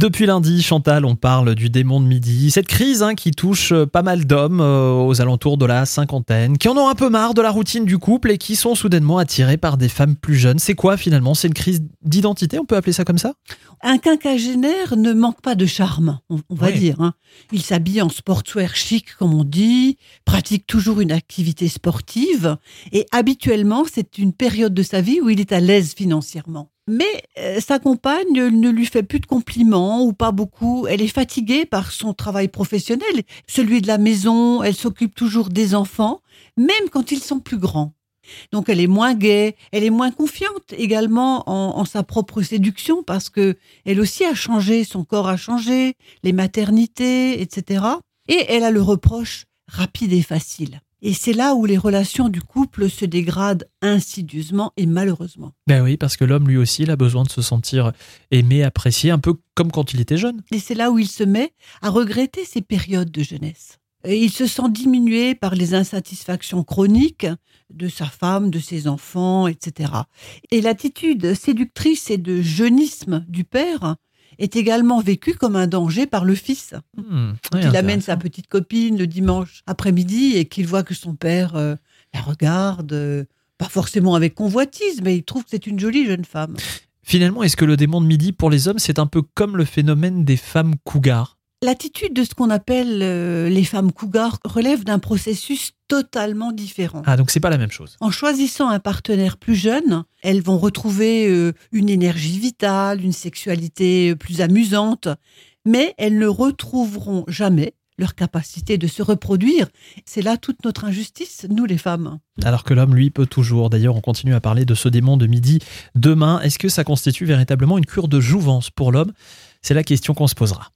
Depuis lundi, Chantal, on parle du démon de midi. Cette crise hein, qui touche euh, pas mal d'hommes euh, aux alentours de la cinquantaine, qui en ont un peu marre de la routine du couple et qui sont soudainement attirés par des femmes plus jeunes. C'est quoi finalement? C'est une crise d'identité, on peut appeler ça comme ça? Un quinquagénaire ne manque pas de charme, on, on va Oui. dire. hein. Il s'habille en sportswear chic, comme on dit, pratique toujours une activité sportive et habituellement, c'est une période de sa vie où il est à l'aise financièrement. Mais euh, sa compagne ne lui fait plus de compliments ou pas beaucoup. Elle est fatiguée par son travail professionnel, celui de la maison. Elle s'occupe toujours des enfants, même quand ils sont plus grands. Donc elle est moins gaie, elle est moins confiante également en, en sa propre séduction parce que elle aussi a changé, son corps a changé, les maternités, etc. Et elle a le reproche rapide et facile. Et c'est là où les relations du couple se dégradent insidieusement et malheureusement. Ben oui, parce que l'homme lui aussi, il a besoin de se sentir aimé, apprécié, un peu comme quand il était jeune. Et c'est là où il se met à regretter ses périodes de jeunesse. Et il se sent diminué par les insatisfactions chroniques de sa femme, de ses enfants, etc. Et l'attitude séductrice et de jeunisme du père est également vécue comme un danger par le fils. Ouais, il amène sa petite copine le dimanche après-midi et qu'il voit que son père euh, la regarde, euh, pas forcément avec convoitise, mais il trouve que c'est une jolie jeune femme. Finalement, est-ce que le démon de midi pour les hommes, c'est un peu comme le phénomène des femmes cougars? L'attitude de ce qu'on appelle euh, les femmes cougars relève d'un processus totalement différent. Ah, donc c'est pas la même chose. En choisissant un partenaire plus jeune, elles vont retrouver euh, une énergie vitale, une sexualité plus amusante, mais elles ne retrouveront jamais leur capacité de se reproduire. C'est là toute notre injustice, nous les femmes. Alors que l'homme, lui, peut toujours. D'ailleurs, on continue à parler de ce démon de midi demain. Est-ce que ça constitue véritablement une cure de jouvence pour l'homme? C'est la question qu'on se posera.